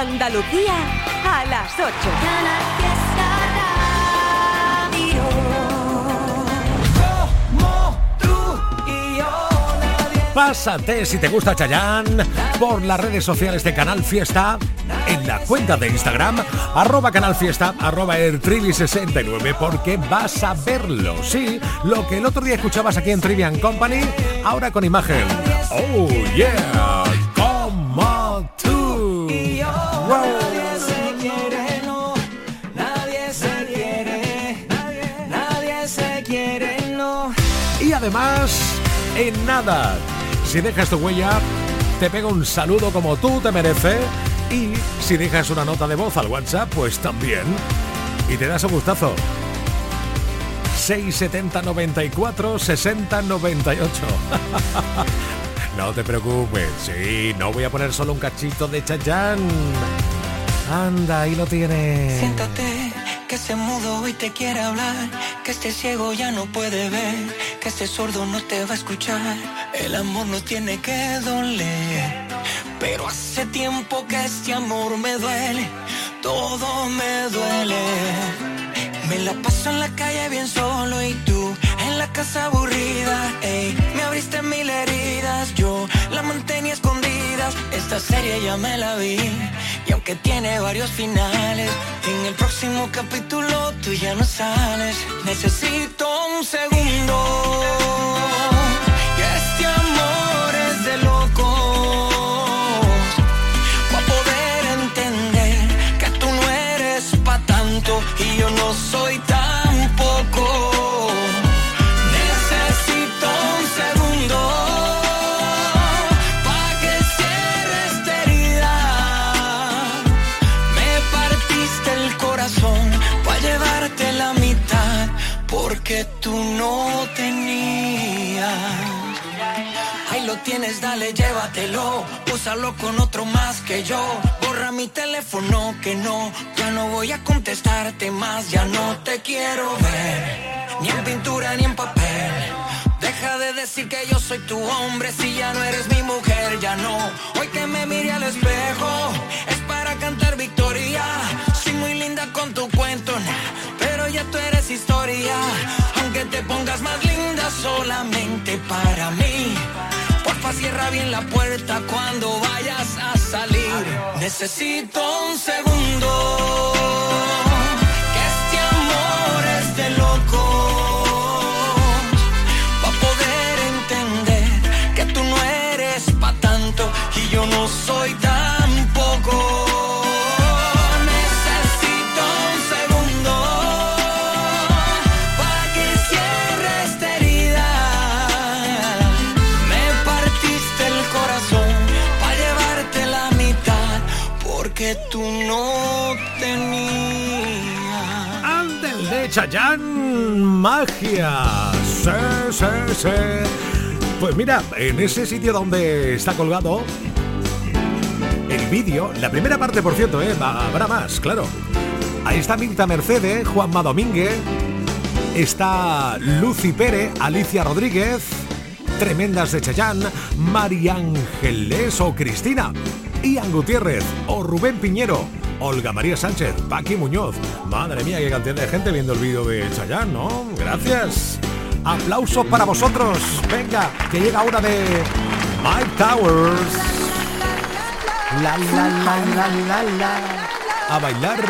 Andalucía a las 8. Pásate si te gusta Chayán por las redes sociales de Canal Fiesta, en la cuenta de Instagram, arroba Canal Fiesta, arroba Trivi69, porque vas a verlo, sí, lo que el otro día escuchabas aquí en Trivian Company, ahora con imagen. Oh yeah, además, en nada si dejas tu huella, te pego un saludo como tú te mereces. Y si dejas una nota de voz al WhatsApp, pues también. Y te das un gustazo. 670 94 60 98. no te preocupes, sí, no voy a poner solo un cachito de Chayán. Anda, ahí lo tienes. Siéntate que se mudo y te quiere hablar, que este ciego ya no puede ver, que este sordo no te va a escuchar. El amor no tiene que doler, pero hace tiempo que este amor me duele, todo me duele. Me la paso en la calle bien solo y tú la casa aburrida, ey, me abriste mil heridas, yo la mantenía escondidas, esta serie ya me la vi y aunque tiene varios finales, en el próximo capítulo tú ya no sales. Necesito un segundo. Y este amor es de no tenías. Ahí lo tienes, dale, llévatelo. Úsalo con otro más que yo. Borra mi teléfono que no. Ya no voy a contestarte más. Ya no te quiero ver. Ni en pintura ni en papel. Deja de decir que yo soy tu hombre si ya no eres mi mujer, ya no. Hoy que me mire al espejo es para cantar victoria. Soy muy linda con tu cuento, pero ya tú eres historia. Aunque te pongas más linda solamente para mí. Porfa, cierra bien la puerta cuando vayas a salir. Necesito un segundo. Que este amor es de loco. y yo no soy tampoco. Chayán, magia. Sí, sí, sí. Pues mira, en ese sitio donde está colgado el vídeo, la primera parte, por cierto, ¿eh? habrá más, claro. Ahí está Mirta Mercedes, Juanma Domínguez, está Lucy Pérez, Alicia Rodríguez, Tremendas de Chayán, María Ángeles o Cristina, Ian Gutiérrez o Rubén Piñero. Olga María Sánchez, Paqui Muñoz. Madre mía, qué cantidad de gente viendo el vídeo de Chayán, ¿no? Gracias. Aplausos para vosotros. Venga, que llega una de Mike Towers. La la la la la la. A bailar.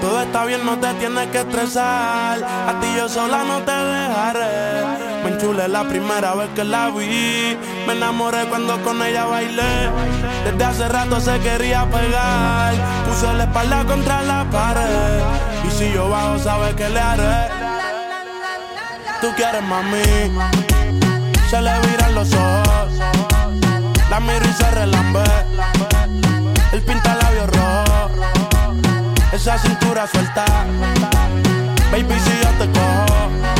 Todo está bien, no te tienes que estresar. A ti yo sola no te dejaré. Enchulé la primera vez que la vi. Me enamoré cuando con ella bailé. Desde hace rato se quería pegar. Puse la espalda contra la pared. Y si yo bajo, sabes que le haré. Tú quieres mami. Se le viran los ojos. La miro y se relambe. El pinta labios rojo. Esa cintura suelta. Baby, si yo te cojo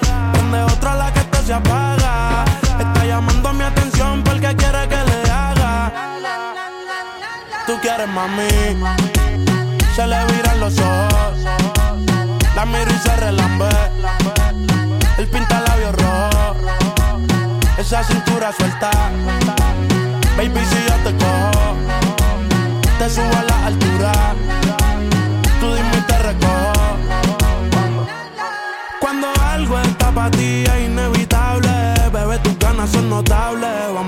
Donde otra la que esto se apaga. Está llamando mi atención porque quiere que le haga. Tú quieres mami. Se le viran los ojos. La miro y se relambe. El pinta labios rojo. Esa cintura suelta. Baby, si yo te cojo, te subo a la altura.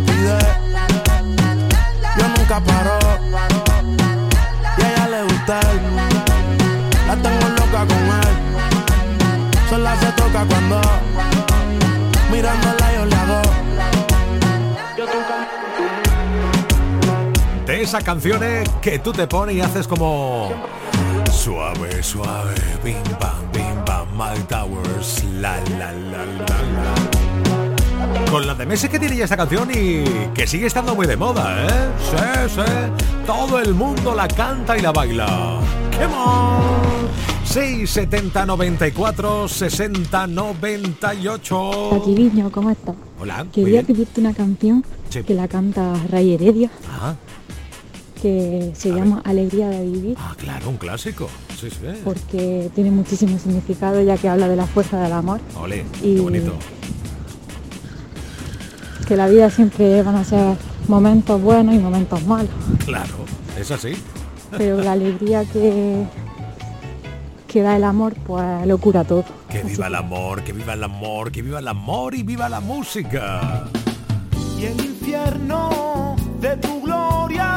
me pide. Yo nunca paro. Y a ella le gusta él. La tengo loca con él. Sola se toca cuando mirándola yo le hago. Yo tú De esas canciones que tú te pones y haces como suave, suave, bim bam, bim bam, my towers, la la la la la. Con la de meses que tiene ya esta canción y que sigue estando muy de moda, ¿eh? Sí, sí. Todo el mundo la canta y la baila. ¡Come on! 670 94 60 98. Paquiriño, ¿cómo estás? Hola. Quería pedirte una canción Sí. que la canta Ray Heredia, Ah, que se A ver. llama Alegría de Vivir, ah, claro, un clásico. Sí, sí. porque tiene muchísimo significado ya que habla de la fuerza del amor, Ole, Y- qué bonito. Que la vida siempre van a ser momentos buenos y momentos malos, Claro, es así. pero la alegría que, que da el amor, pues lo cura todo. Que Así viva el amor, que viva el amor, que viva el amor y viva la música. y el infierno de tu gloria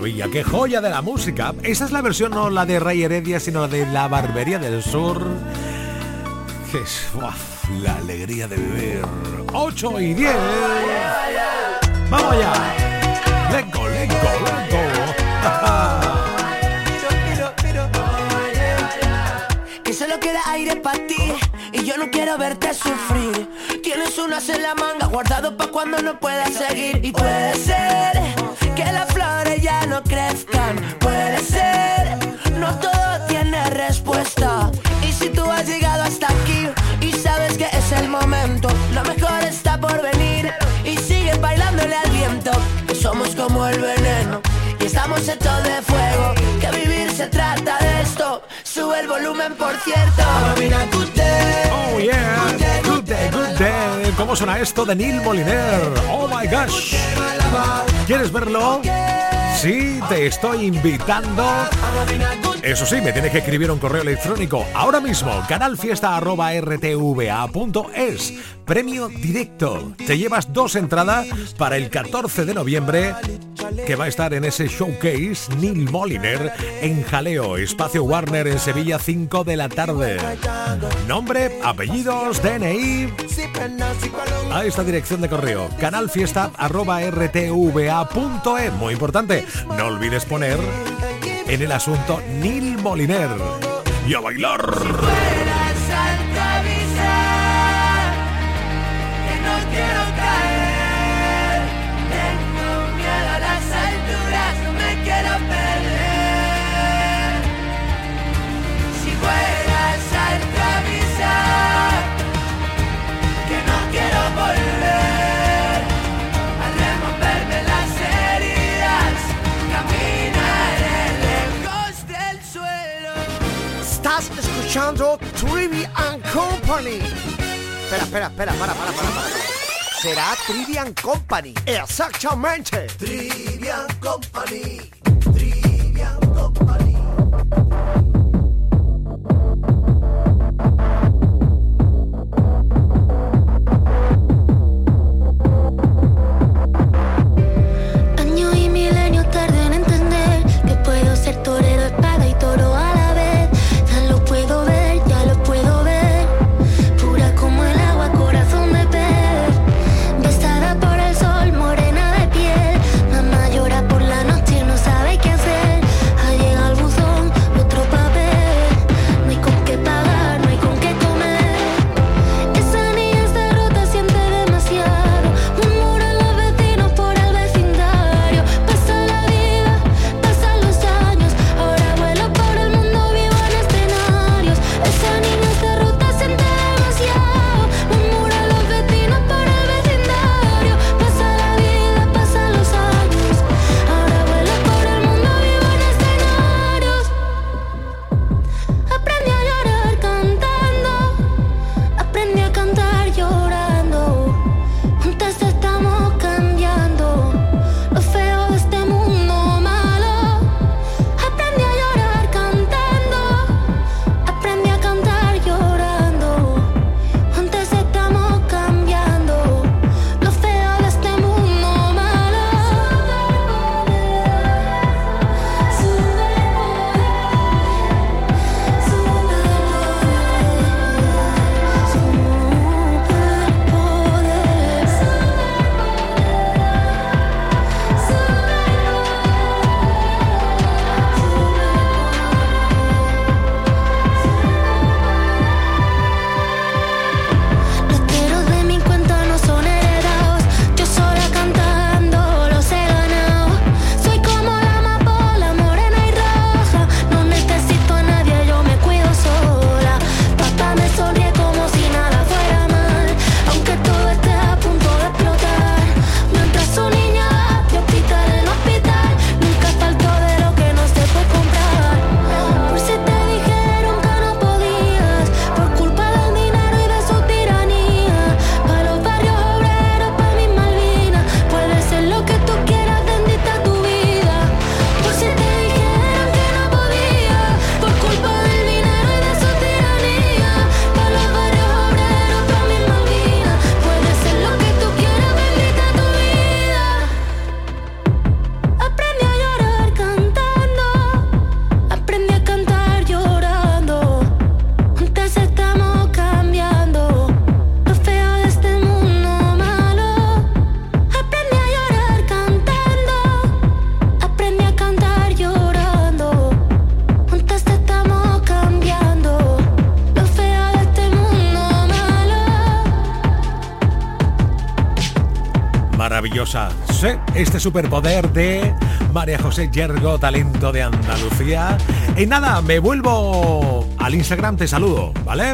maravilla, qué joya de la música. Esta es la versión no la de Rey Heredia, sino la de la Barbería del Sur. Que es la alegría de vivir. 8 y 10. Vamos allá. Let's go, let's. Que solo queda aire para ti y yo no quiero verte sufrir. Tienes unas en la manga guardado pa' cuando no puedas seguir. Y puede ser no crezcan. Puede ser, no todo tiene respuesta. Y si tú has llegado hasta aquí y sabes que es el momento, lo mejor está por venir. Y sigue bailándole al viento, que somos como el veneno. Y estamos hechos de fuego, que vivir se trata de esto. Sube el volumen, por cierto. Oh yeah, good day, good day. ¿Cómo suena esto de Neil Moliner? Oh my gosh. ¿Quieres verlo? Sí, te estoy invitando. Eso sí, me tienes que escribir un correo electrónico ahora mismo, canalfiesta.rtva.es. Premio directo. Te llevas dos entradas para el 14 de noviembre, que va a estar en ese showcase Neil Moliner en Jaleo, Espacio Warner en Sevilla, 5 de la tarde. Nombre, apellidos, DNI. A esta dirección de correo, canalfiesta.rtva.es. Muy importante, no olvides poner en el asunto Neil Moliner. Y a bailar. Escuchando Trivian Company. Espera, espera, espera, para, para, para, para. Será Trivian Company. Exactamente. Trivian Company. Trivian Company. Maravillosa. Este superpoder de María José Yergo, talento de Andalucía. Y nada, me vuelvo al Instagram, te saludo, ¿vale?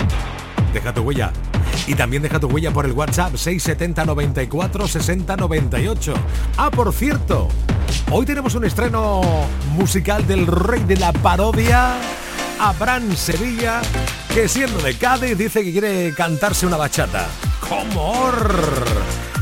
Deja tu huella. Y también deja tu huella por el WhatsApp 670 94 60 98. Ah, por cierto, hoy tenemos un estreno musical del rey de la parodia, Abraham Sevilla, que siendo de Cádiz dice que quiere cantarse una bachata. ¡Cómo!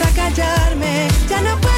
A callarme, ya no puedes,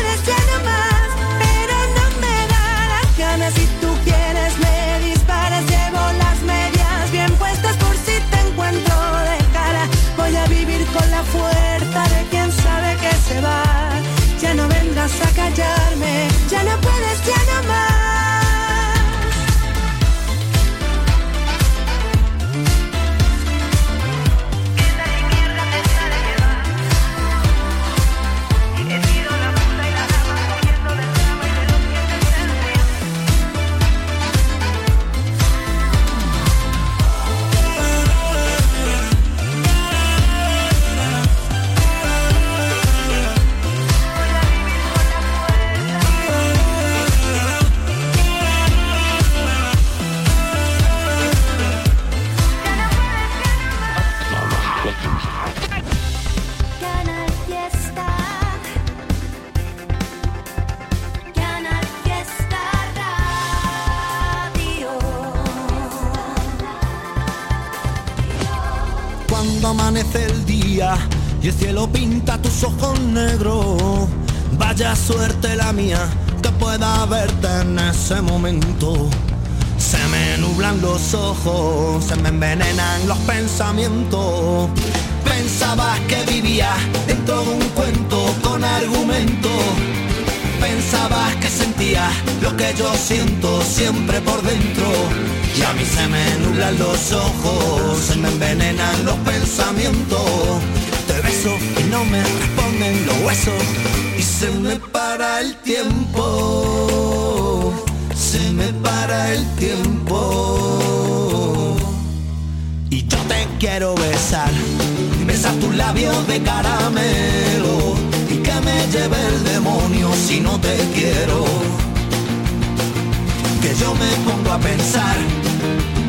verte en ese momento. Se me nublan los ojos, se me envenenan los pensamientos. Pensabas que vivía dentro de un cuento con argumento. Pensabas que sentía lo que yo siento siempre por dentro. Y a mí se me nublan los ojos, se me envenenan los pensamientos. Te beso y no me responden los huesos. Y se me para el tiempo. Para el tiempo. Y yo te quiero besar, besar tus labios de caramelo y que me lleve el demonio si no te quiero. Que yo me pongo a pensar,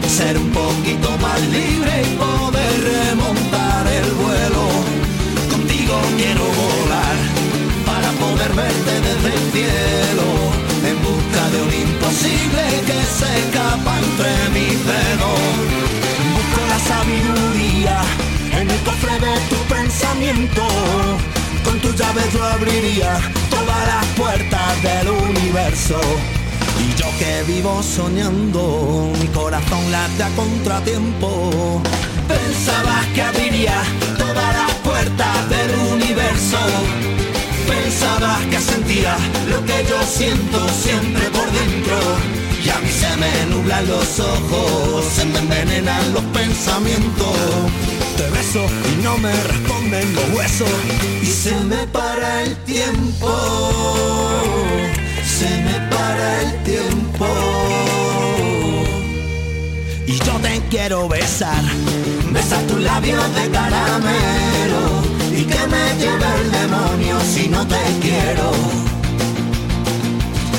ser un poquito más libre y poder remontar el vuelo. Contigo quiero volar para poder verte desde el cielo, en busca imposible que se escapa entre mis dedos. Busco la sabiduría en el cofre de tu pensamiento. Con tu llave yo abriría todas las puertas del universo. Y yo que vivo soñando, mi corazón late a contratiempo. Pensabas que abriría todas las puertas del universo Pensabas que sentía lo que yo siento siempre por dentro. Y a mí se me nublan los ojos, se me envenenan los pensamientos. Te beso y no me responden los huesos. Y se me para el tiempo, se me para el tiempo. Y yo te quiero besar, besar tus labios de caramelo. Y que me lleve el demonio si no te quiero.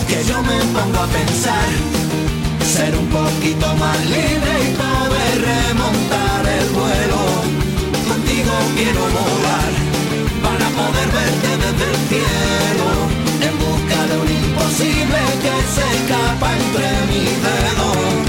Que yo me pongo a pensar, ser un poquito más libre y poder remontar el vuelo. Contigo quiero volar, para poder verte desde el cielo. En busca de un imposible que se escapa entre mis dedos.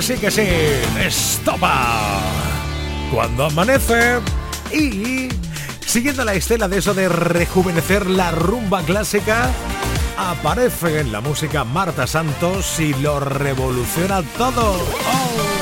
Sí, que sí, estopa. Cuando amanece y siguiendo la estela de eso de rejuvenecer la rumba clásica, aparece en la música Marta Santos y lo revoluciona todo. Oh.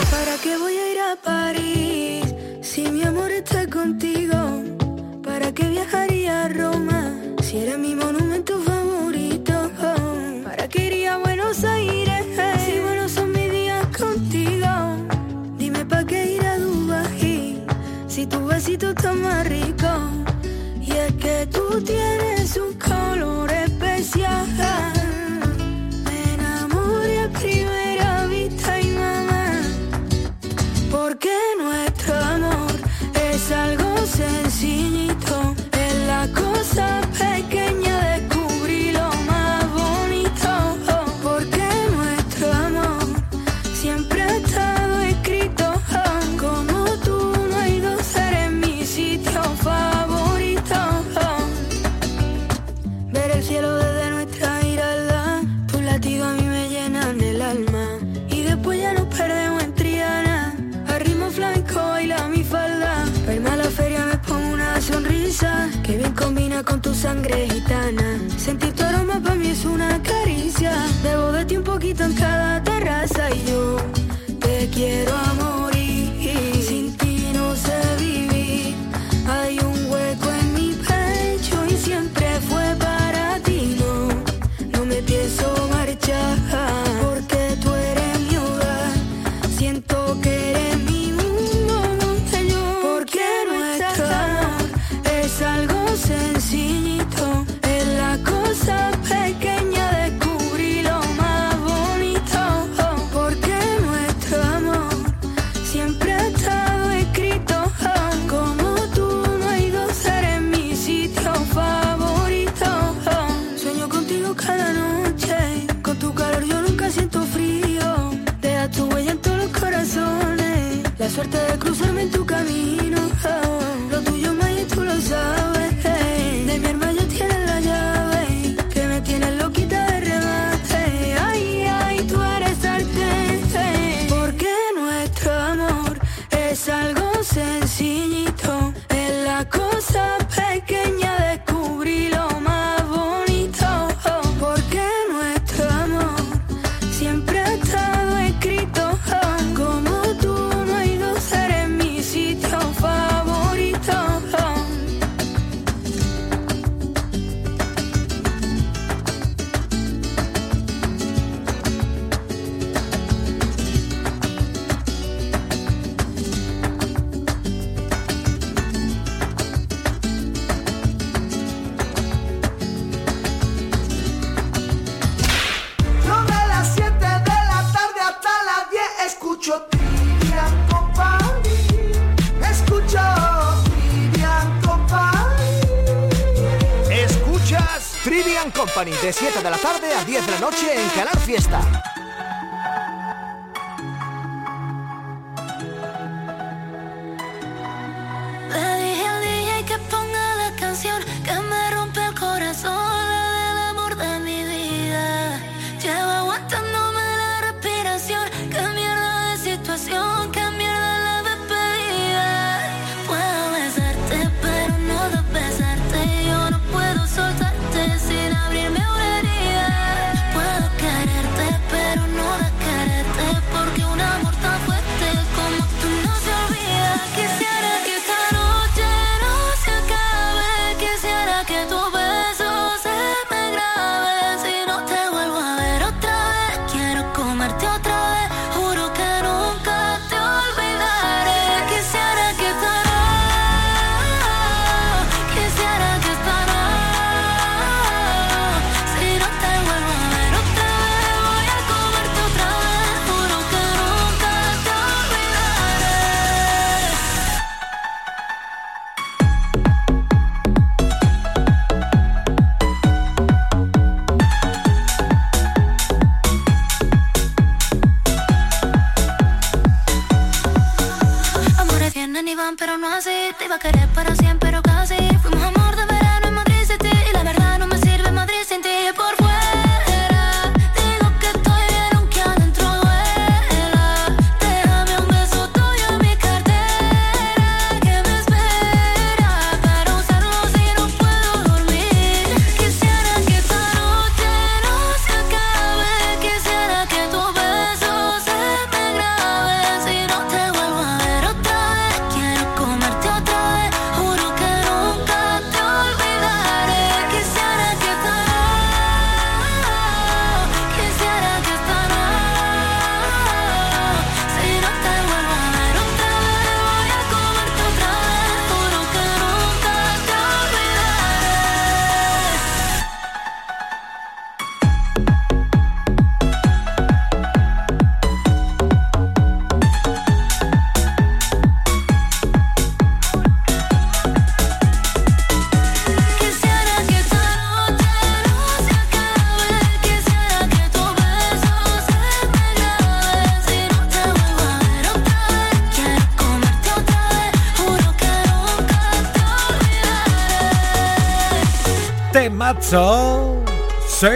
Temazo. Sí.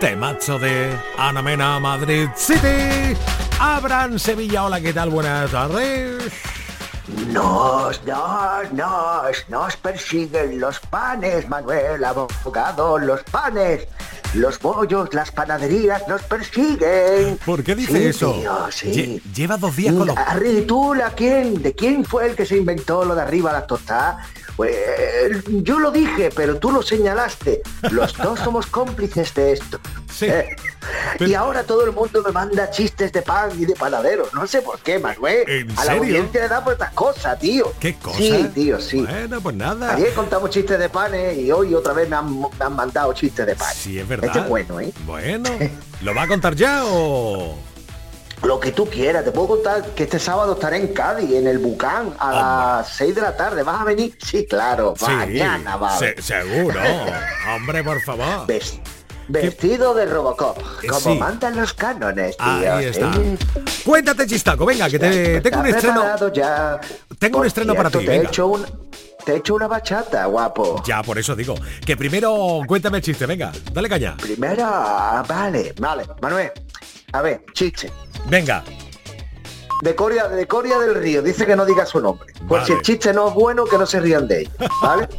Temazo de Ana Mena, Madrid City. Abraham Sevilla, hola, ¿qué tal? Buenas tardes. Nos, nos, nos, nos persiguen los panes, Manuel, abogado, los panes. Los bollos, las panaderías nos persiguen. ¿Por qué dice Sí, eso? tío, sí. Lle- lleva dos días con los... Arri, ¿tú la quién? ¿De quién fue el que se inventó lo de arriba las tostadas? Pues yo lo dije, pero tú lo señalaste. Los dos somos cómplices de esto. Sí. Eh, Y ahora todo el mundo me manda chistes de pan y de panaderos. No sé por qué, Manuel. ¿En A la audiencia le da por estas cosas, tío. ¿Qué cosa? Sí, tío, sí. Bueno, pues nada. Ayer contamos chistes de panes y hoy otra vez me han, me han mandado chistes de panes. Sí, es verdad. Este es bueno, ¿eh? Bueno, ¿lo va a contar ya o...? Lo que tú quieras, te puedo contar que este sábado estaré en Cádiz, en el Bucán, a las 6 de la tarde. ¿Vas a venir? Sí, claro, Sí, mañana va. se- seguro. Hombre, por favor. Ves- vestido de Robocop, Eh, como sí. mandan los cánones, tío. Ahí está. ¿sí? Cuéntate, chistaco, venga, que te, tengo un ¿Estás estreno. ya? Tengo un estreno para ti, Te he, hecho un, te he hecho una bachata, guapo. Ya, por eso digo. Que primero cuéntame el chiste, venga, dale caña. Primero, ah, vale, vale. Manuel, a ver, chiste. Venga. De Coria, de Coria del Río, dice que no diga su nombre. Por Vale. si el chiste no es bueno, que no se rían de él. ¿Vale?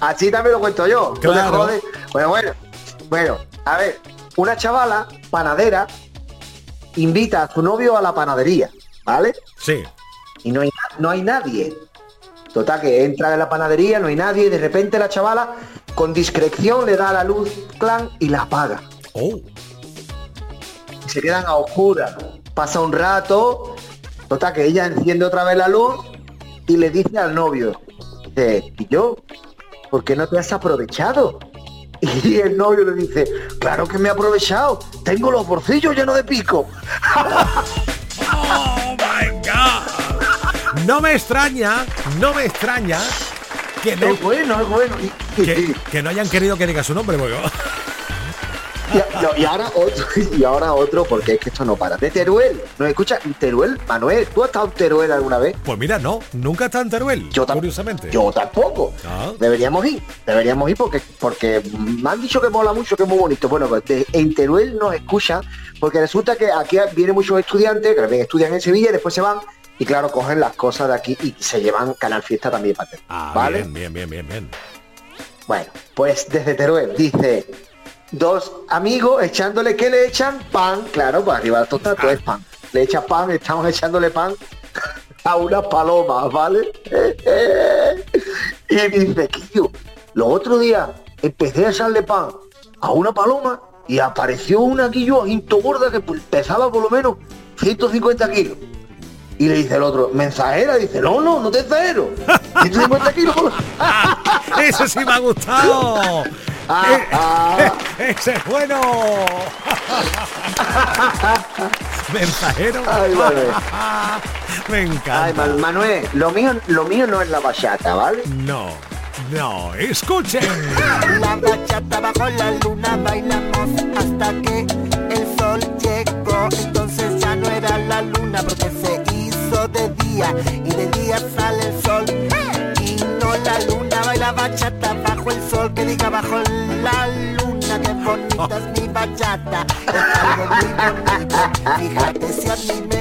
Así también lo cuento yo. Bueno, bueno. Bueno, a ver, una chavala panadera invita a su novio a la panadería, ¿vale? Sí. Y no hay, no hay nadie. Total, que entra en la panadería, no hay nadie, y de repente la chavala, con discreción, le da la luz clan y la apaga. Oh. Se quedan a oscuras. Pasa un rato, total, que ella enciende otra vez la luz y le dice al novio, dice, ¿y yo? ¿Por qué no te has aprovechado? Y el novio le dice, claro que me he aprovechado, tengo los bolsillos llenos de pico. Oh my god. No me extraña, no me extraña que no, Es bueno, es bueno. Que, que no hayan querido que diga su nombre, porque... y- no, y ahora otro, y ahora otro, porque es que esto no para. De Teruel, ¿nos escucha? Teruel, Manuel, ¿tú has estado en Teruel alguna vez? Pues mira, no, nunca está en Teruel, Yo curiosamente. Yo tampoco. Ah. Deberíamos ir, deberíamos ir porque porque me han dicho que mola mucho, que es muy bonito. Bueno, pues de- en Teruel nos escuchan porque resulta que aquí vienen muchos estudiantes que también estudian en Sevilla y después se van y claro, cogen las cosas de aquí y se llevan Canal Fiesta también para. Ah, ¿Vale? bien, bien, bien, bien, bien. Bueno, pues desde Teruel dice dos amigos echándole que le echan pan, claro, pues arriba todo es pan. Le echa pan, estamos echándole pan a unas palomas, ¿vale? y dice, Quillo, los otros días empecé a echarle pan a una paloma y apareció una jinto gorda que pesaba por lo menos 150 kilos. Y le dice el otro, ¿mensajera? Dice, no, no, no te exagero. 150 kilos. ¡Ese sí me ha gustado! Ah, ah. ¡Ese es bueno! Mensajero. Ay, Manuel. Me encanta. Ay, Man- Manuel, lo mío, lo mío no es la bachata, ¿vale? No, no, escuchen. La bachata bajo la luna bailamos hasta que de día y de día sale el sol. Y no la luna baila bachata bajo el sol que diga bajo la luna. Qué bonita es mi bachata. Es algo muy bonito. Fíjate si a mí me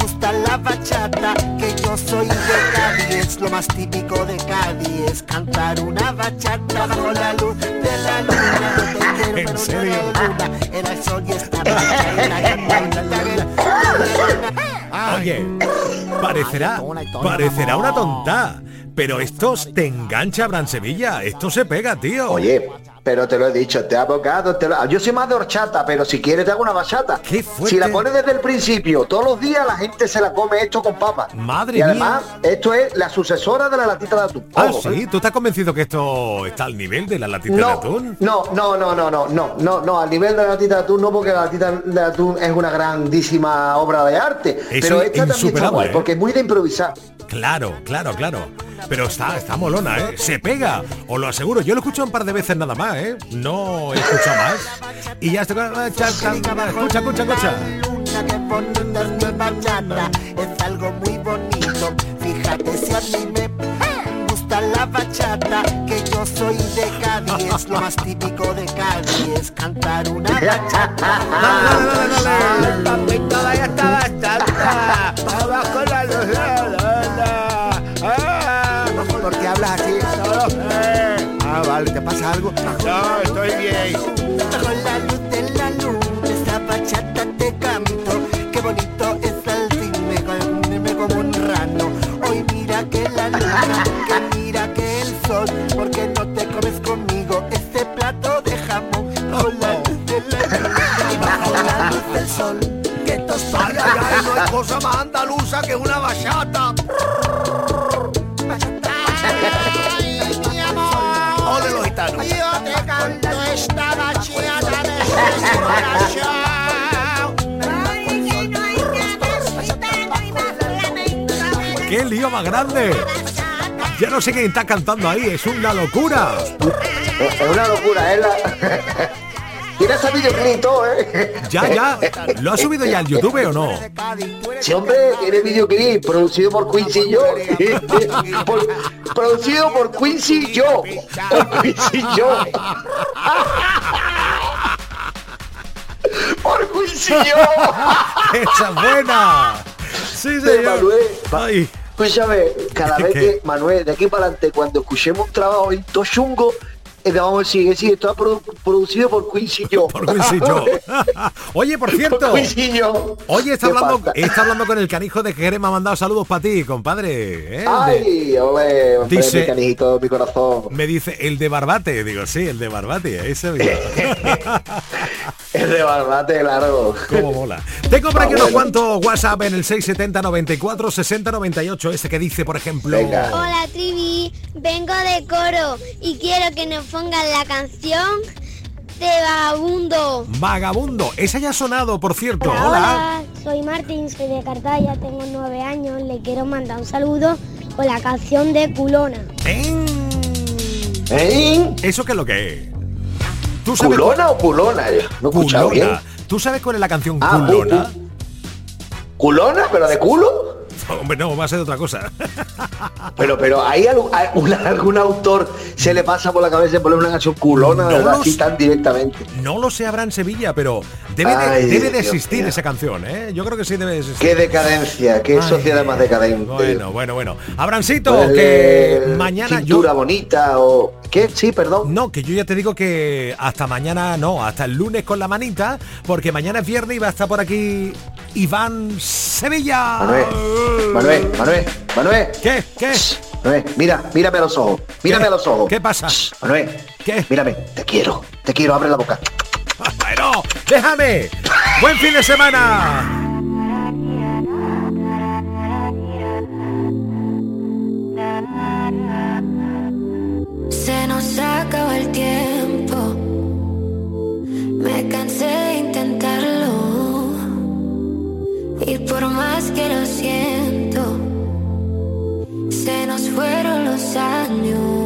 gusta la bachata, que yo soy de Cádiz, lo más típico de Cádiz es cantar una bachata bajo la luz de la luna. No te quiero, ¿En pero no serio? era la luna, era el sol y esta bachata. Oye, parecerá, parecerá una tonta, pero estos te engancha, Bran Sevilla. Esto se pega, tío. Oye, pero te lo he dicho, te ha abocado, te lo... Ah, yo soy más de horchata, pero si quieres te hago una bachata. Qué si la pones desde el principio, todos los días la gente se la come esto con papas. Madre y además, esto es la sucesora de la latita de atún. Ah, sí, ¿tú estás convencido que esto está al nivel de la latita de atún? No, no, no, no, no, no, no, no, al nivel de la latita de atún no, porque la latita de atún es una grandísima obra de arte. Pero esta también está guay, ¿eh? porque es muy de improvisar. Claro, claro, claro. Pero está, está molona, ¿eh? Se pega, os lo aseguro. Yo lo escucho un par de veces nada más ¿eh? No he escuchado más. Y ya está. Escucha, escucha, escucha. es algo muy bonito. Fíjate si a mí me gusta la bachata, que yo soy de Cádiz, lo más típico de Cádiz es cantar una bachata. Papito, vaya esta bachata, abajo la luz, la, la, la. ¿Te pasa algo? No, estoy bien. Bajo la luz de la luna, esta bachata te canto. Qué bonito es el ritmo, como un rano. Hoy mira que la luna, que mira que el sol, porque no te comes conmigo este plato de jamón. Bajo la luz de la luna, bajo la luz del sol, que tostón. Ay, ay, ay, no hay cosa más andaluza que una bachata. ¡Qué lío más grande! Ya no sé quién está cantando ahí, es una locura. Es una locura, es la... Tiene ese videoclip y todo, ¿eh? Ya, ya. ¿Lo ha subido ya al YouTube o no? Sí, hombre, tiene videoclip producido por Quincy Yo. Por- producido por Quincy Yo. Por Quincy Yo. Yo. ¡Esa es buena! Sí, Sí, señor. Manuel. Escúchame, cada vez que, Manuel, de aquí para adelante, cuando escuchemos un trabajo en Toshungo, eh, vamos a decir, sí, esto es produ- producido por Quincy Yo. por Quincy Joe. Oye, por cierto. Por Quincy Yo. Oye, está ¿Qué hablando, está hablando con el canijo de Jerez, me ha mandado saludos para ti, compadre. ¿eh? De- Ay, ole, hombre, Dice- mi canijito, mi corazón. me dice, el de Barbate. Digo, sí, el de Barbate, ese mismo. Es de barbate, claro. Cómo mola. Tengo por aquí Ah, unos bueno. cuantos WhatsApp en el 670 94 60 98. Ese que dice, por ejemplo. Venga. Hola Trivi, vengo de coro y quiero que nos pongan la canción de Vagabundo. Vagabundo. Esa ya ha sonado, por cierto. Hola, Hola. soy Martín, soy de Cartaya, tengo nueve años, le quiero mandar un saludo con la canción de Culona. Venga. ¿Eh? ¿Eso qué es lo que es? ¿Tú ¿Culona o pulona? No he escuchado bien. Culona. ¿Tú sabes cuál es la canción Ah, Culona? ¿Culona? ¿Pero de culo? Hombre, no, va a ser de otra cosa. Pero, pero ¿hay algún, autor se le pasa por la cabeza poner una canción culona No ¿verdad? lo así tan directamente? No lo sé habrá en Sevilla, pero debe de, Ay, debe de Dios existir esa canción, ¿eh? Yo creo que sí debe de existir. Qué decadencia, qué Ay, sociedad más decadente. Bueno, bueno, bueno. Abrancito, Ponle que mañana yo... cintura bonita o qué sí perdón No, que yo ya te digo que hasta mañana, no, hasta el lunes con la manita, porque mañana es viernes y va a estar por aquí Iván Sevilla. Manuel, Manuel, Manuel. ¿Qué? ¿Qué? Manuel, mira, mírame a los ojos, mírame ¿Qué? a los ojos. ¿Qué pasa? Manuel, ¿Qué? Mírame, te quiero, te quiero, abre la boca. Bueno, déjame. Buen fin de semana. Se nos acaba el tiempo. Me cansé Y por más que lo siento, se nos fueron los años.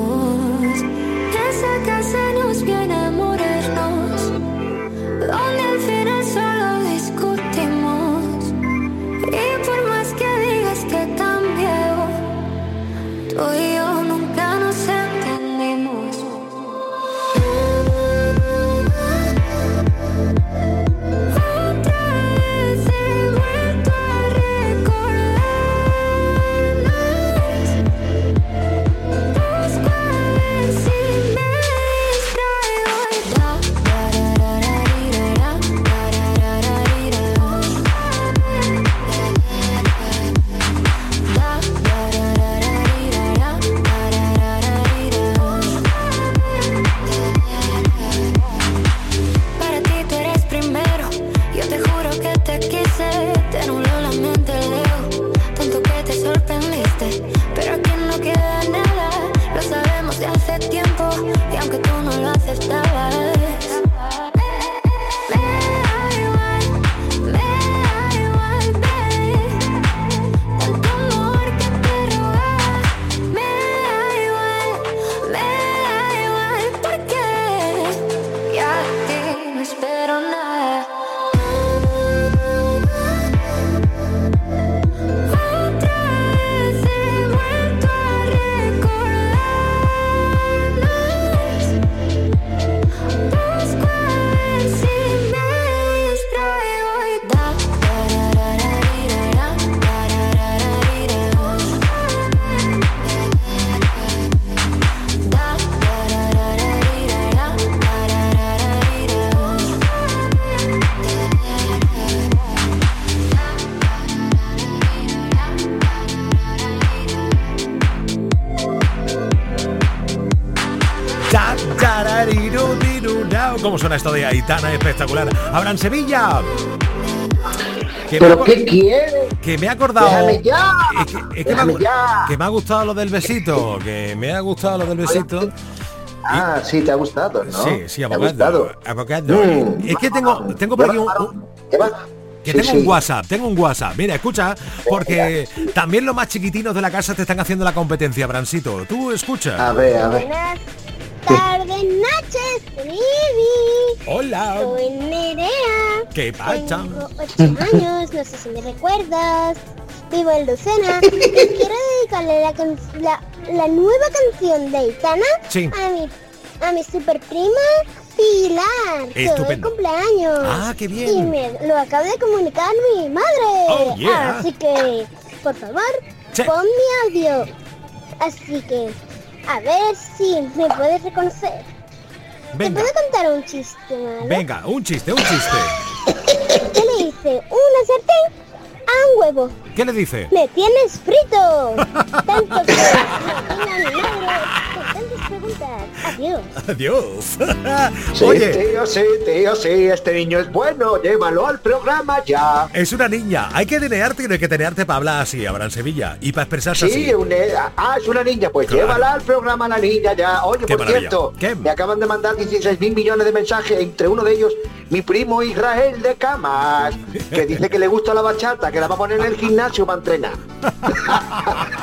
Suena esto de Aitana? Espectacular. Abraham Sevilla. Que me ¿Pero ha- qué quiere? Que me ha acordado. Déjame ya. Es que, es que me, ha, ya. que me ha gustado lo del besito. Que me ha gustado lo del besito. Ah, sí, te ha gustado, ¿no? Sí, sí, ¿Te ha abogado. gustado? abogado. Mm. Es que tengo, tengo por aquí un, un- ¿Qué va? que Sí, tengo sí. un WhatsApp, tengo un WhatsApp. Mira, escucha, porque también los más chiquitinos de la casa te están haciendo la competencia, Brancito. Tú escucha. A ver, a ver. Buenas tardes, noches, Trivi. Hola. Soy Nerea. ¿Qué pasa? Tengo ocho años, no sé si me recuerdas. Vivo en Lucena y quiero dedicarle la, la, la nueva canción de Aitana Sí. a mi a mi super prima Pilar, que Estupendo. cumpleaños. Ah, qué bien. Y me lo acaba de comunicar mi madre. Oh, yeah. Así que, por favor, Sí. pon mi audio. Así que, a ver si me puedes reconocer. Venga, ¿Te puedo contar un chiste malo? venga, un chiste, un chiste. ¿Qué le hice? ¿Una sartén? A un huevo. ¿Qué le dice? ¡Me tienes frito! Tanto que me Adiós. Adiós. Sí, Oye, tío, sí, tío, sí, este niño es bueno, llévalo al programa ya. es una niña. Hay que tenearte y no hay que tenearte para hablar así, Abraham Sevilla. Y para expresarse Sí, así. un- ah, es una niña, pues Claro. llévala al programa la niña ya. Oye, Qué por maravilla. cierto, ¿Qué? me acaban de mandar 16 mil millones de mensajes, entre uno de ellos mi primo Israel de Camas, que dice que le gusta la bachata, que la va a poner en el gimnasio para entrenar.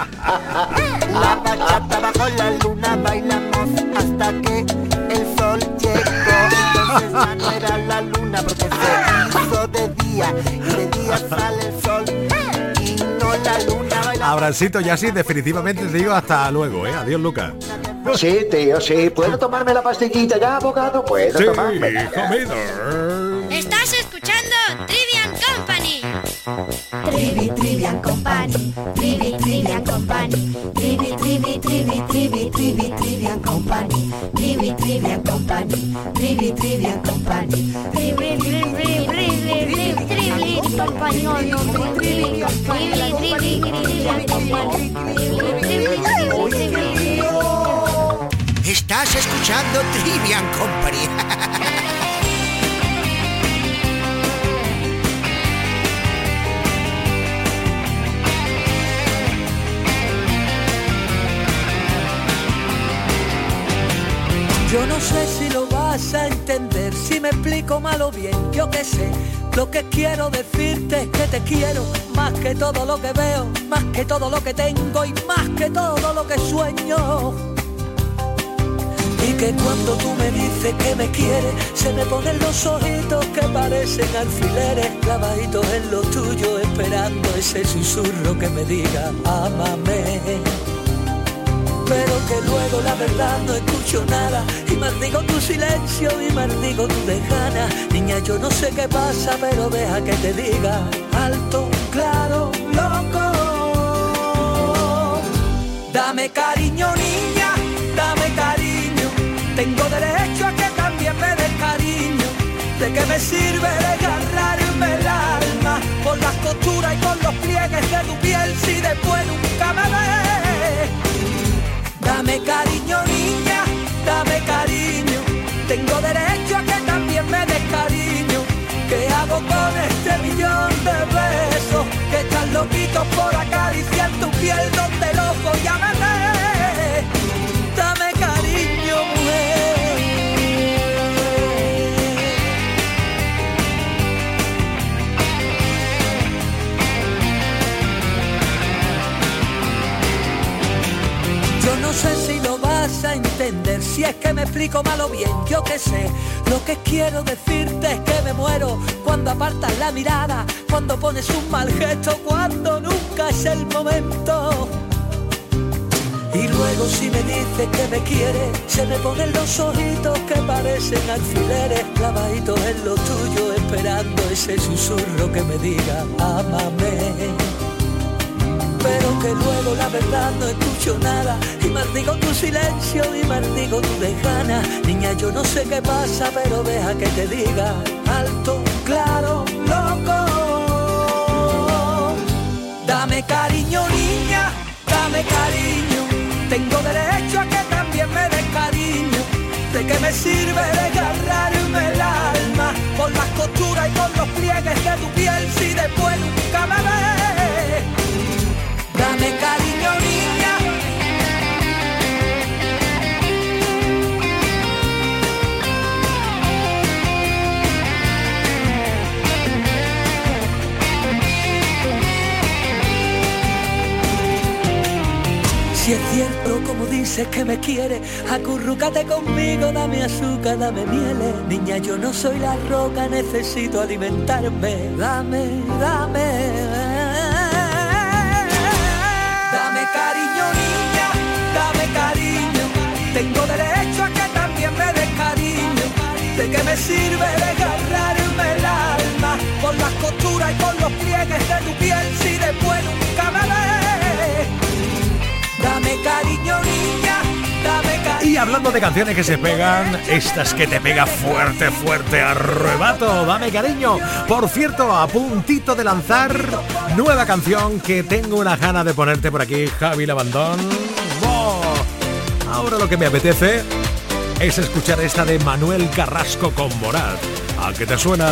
La bachata bajo la luna bailamos hasta que el sol llegó. Entonces ya no era la luna porque se hizo de día y de día sale el sol así definitivamente te digo hasta luego, ¿eh? Adiós, Lucas. Sí, tío, sí. ¿Puedo tomarme la pastillita ya, abogado? ¿Puedo Sí, tomarme? comido. Estás escuchando Trivian Company. Trivi, Trivian Company, Trivi, Trivian Company, Trivi, Trivi, Trivi, Trivi, Trivi, Trivian Company, Trivi, Trivian Company, Trivi, Trivian Company, Trivi, Trivi, Trivi, Trivi, Trivi, Company, no, no, Trivi, Trivi, Trivi, Estás escuchando Trivian Company. Yo no sé si lo vas a entender, si me explico mal o bien, yo qué sé. Lo que quiero decirte es que te quiero más que todo lo que veo, más que todo lo que tengo y más que todo lo que sueño. Y que cuando tú me dices que me quieres, se me ponen los ojitos que parecen alfileres clavaditos en lo tuyo, esperando ese susurro que me diga, ámame pero que luego la verdad no escucho nada y maldigo tu silencio y maldigo tu lejana. Niña, yo no sé qué pasa, pero deja que te diga alto, claro, loco. Dame cariño, niña, dame cariño. Tengo derecho a que también me des cariño. ¿De qué me sirve desgarrarme el alma por las costuras y por los pliegues de tu piel si después nunca me ves? Dame cariño, niña, dame cariño. Tengo derecho a que también me des cariño. ¿Qué hago con este millón de besos? Que están loquitos por acariciar tu piel donde loco ya me ves. Si es que me explico mal o bien, yo qué sé. Lo que quiero decirte es que me muero cuando apartas la mirada, cuando pones un mal gesto, cuando nunca es el momento. Y luego si me dices que me quieres, se me ponen los ojitos que parecen alfileres clavaditos en lo tuyo, esperando ese susurro que me diga, ámame pero que luego la verdad no escucho nada y maldigo tu silencio y maldigo tu lejana. Niña, yo no sé qué pasa, pero deja que te diga alto, claro, loco. Dame cariño, niña, dame cariño. Tengo derecho a que también me des cariño. ¿De qué me sirve desgarrarme el alma por las costuras y por los pliegues de tu piel si después nunca me ves? Dices que me quieres, acurrúcate conmigo, dame azúcar, dame mieles. Niña, yo no soy la roca, necesito alimentarme. Dame, dame. Dame cariño, niña, dame cariño. Tengo derecho a que también me des cariño. ¿De qué me sirve desgarrarme el alma por las costuras y por los pliegues de tu piel si después nunca me ves? Dame cariño, niña, dame cariño. Y hablando de canciones que se pegan, estas que te pega fuerte, fuerte, arrebato, dame cariño. Por cierto, a puntito de lanzar nueva canción que tengo una gana de ponerte por aquí, Javi Labandón. ¡Wow! Ahora lo que me apetece es escuchar esta de Manuel Carrasco con Morat. ¿A qué te suena?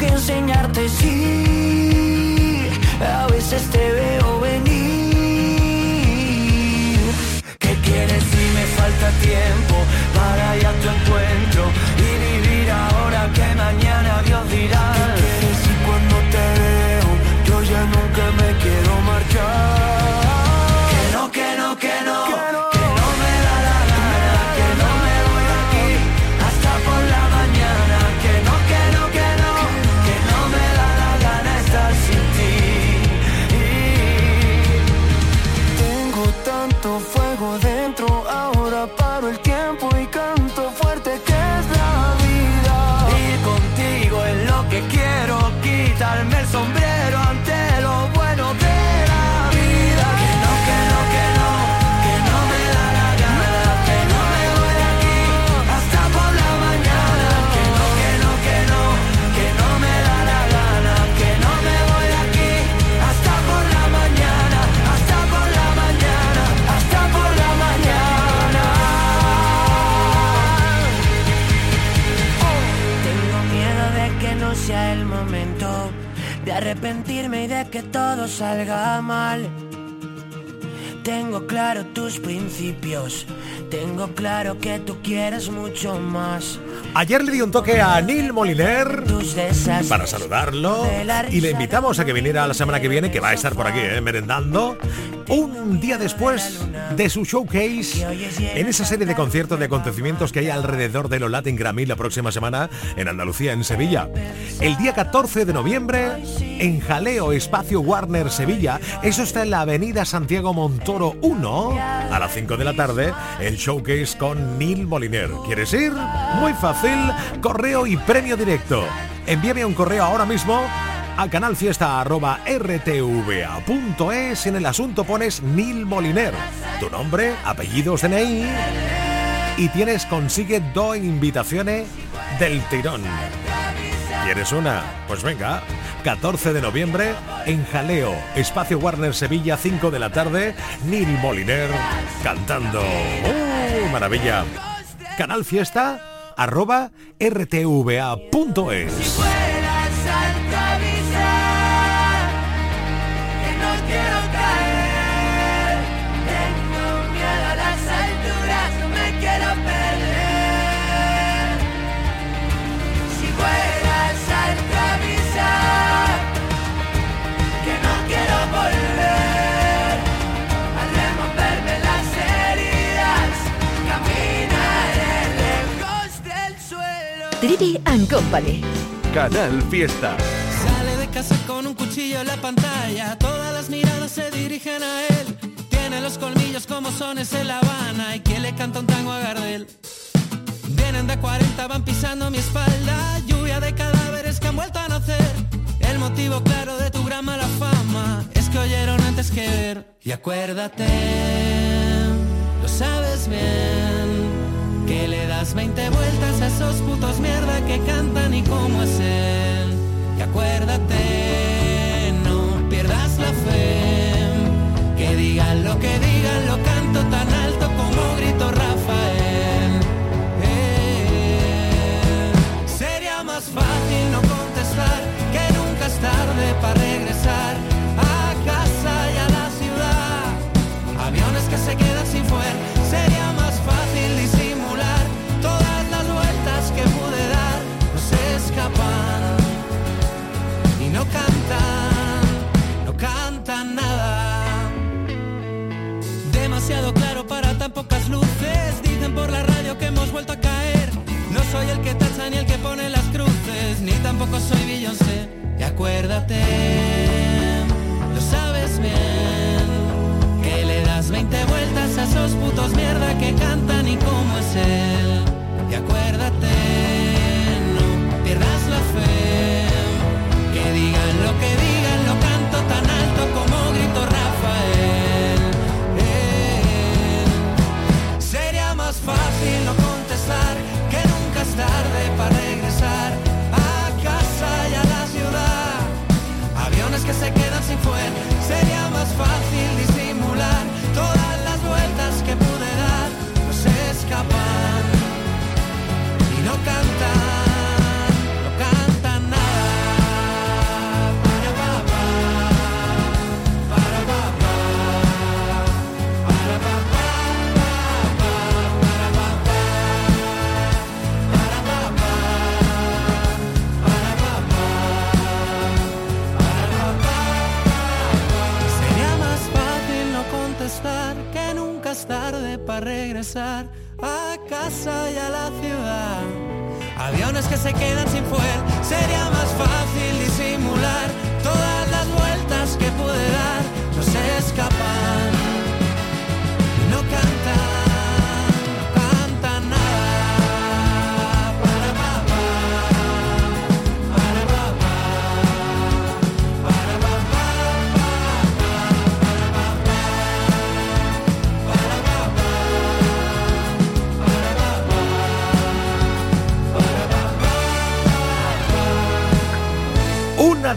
que enseñarte. Sí, a veces te veo venir. ¿Qué quieres si me falta tiempo para ir a tu encuentro arrepentirme y de que todo salga mal. Tengo claro tus principios, tengo claro que tú quieres mucho más. Ayer le di un toque a Neil Moliner para saludarlo y le invitamos a que viniera la semana que viene, que va a estar por aquí, ¿eh? merendando, un día después de su showcase en esa serie de conciertos de acontecimientos que hay alrededor de los Latin Grammy la próxima semana en Andalucía, en Sevilla. El día 14 de noviembre, en Jaleo Espacio Warner Sevilla, eso está en la avenida Santiago Montoro 1, a las 5 de la tarde, el showcase con Neil Moliner. ¿Quieres ir? Muy fácil, correo y premio directo. Envíame un correo ahora mismo a canalfiesta.rtva.es en el asunto pones Neil Moliner, tu nombre, apellidos DNI y tienes consigue dos invitaciones del tirón. ¿Quieres una? Pues venga, 14 de noviembre en Jaleo, Espacio Warner Sevilla, 5 de la tarde, Neil Moliner cantando. ¡Uh, maravilla! Canal Fiesta arroba rtva.es. Trivi and Company. Canal Fiesta. Sale de casa con un cuchillo en la pantalla. Todas las miradas se dirigen a él. Tiene los colmillos como sones en La Habana. Y quien le canta un tango a Gardel. Vienen de 40, van pisando mi espalda. Lluvia de cadáveres que han vuelto a nacer. El motivo claro de tu gran mala fama es que oyeron antes que ver. Y acuérdate, lo sabes bien. Que le das 20 vueltas a esos putos mierda que cantan y cómo es él. Y acuérdate, no pierdas la fe. Que digan lo que digan, lo canto tan alto como grito Rafael. Eh, Sería más fácil no contestar que nunca es tarde para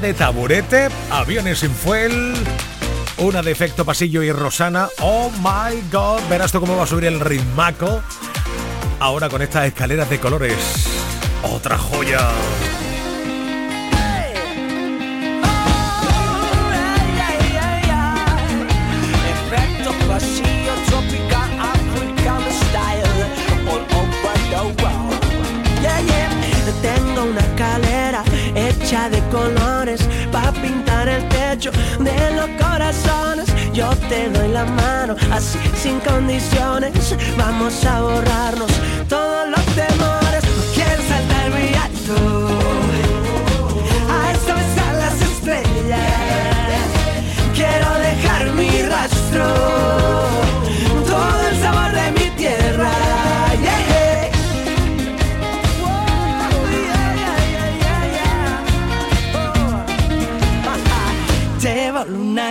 de taburete, aviones sin fuel. Una de efecto pasillo y Rosana. Oh my god. Verás tú cómo va a subir el ritmaco. Ahora con estas escaleras de colores. Otra joya. De colores para pintar el techo de los corazones. Yo te doy la mano así sin condiciones. Vamos a borrarnos todos los temores.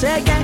sé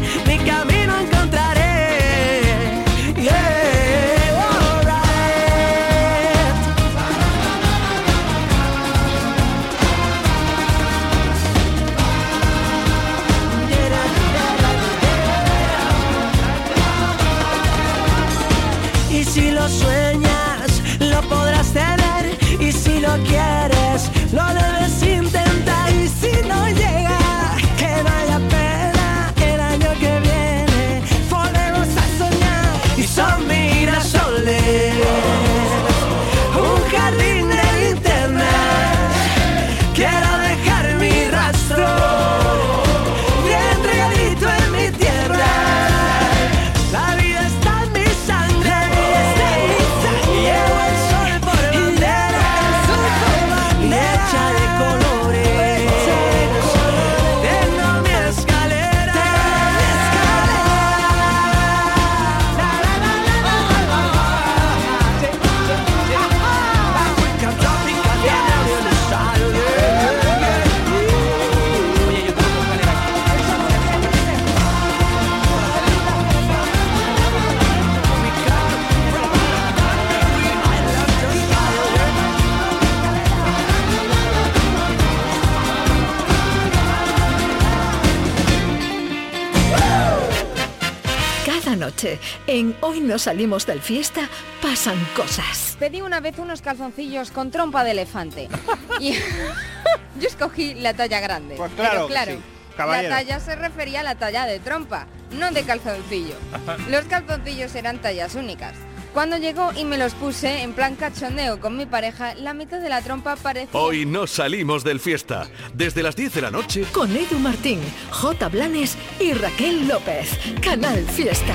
no salimos del fiesta, pasan cosas. Pedí una vez unos calzoncillos con trompa de elefante. Y yo escogí la talla grande. Pues claro Pero claro, sí, la talla se refería a la talla de trompa, no de calzoncillo. Los calzoncillos eran tallas únicas. Cuando llegó y me los puse en plan cachondeo con mi pareja, la mitad de la trompa parecía... Hoy no salimos del fiesta. Desde las 10 de la noche Con Edu Martín, J. Blanes y Raquel López. Canal Fiesta.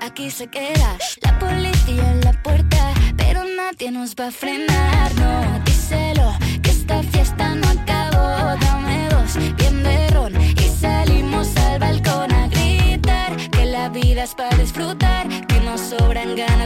aquí, se queda. La policía en la puerta, pero nadie nos va a frenar. No, díselo, que esta fiesta no acabó. Dame dos, bien de ron, y salimos al balcón a gritar. Que la vida es para disfrutar, que nos sobran ganas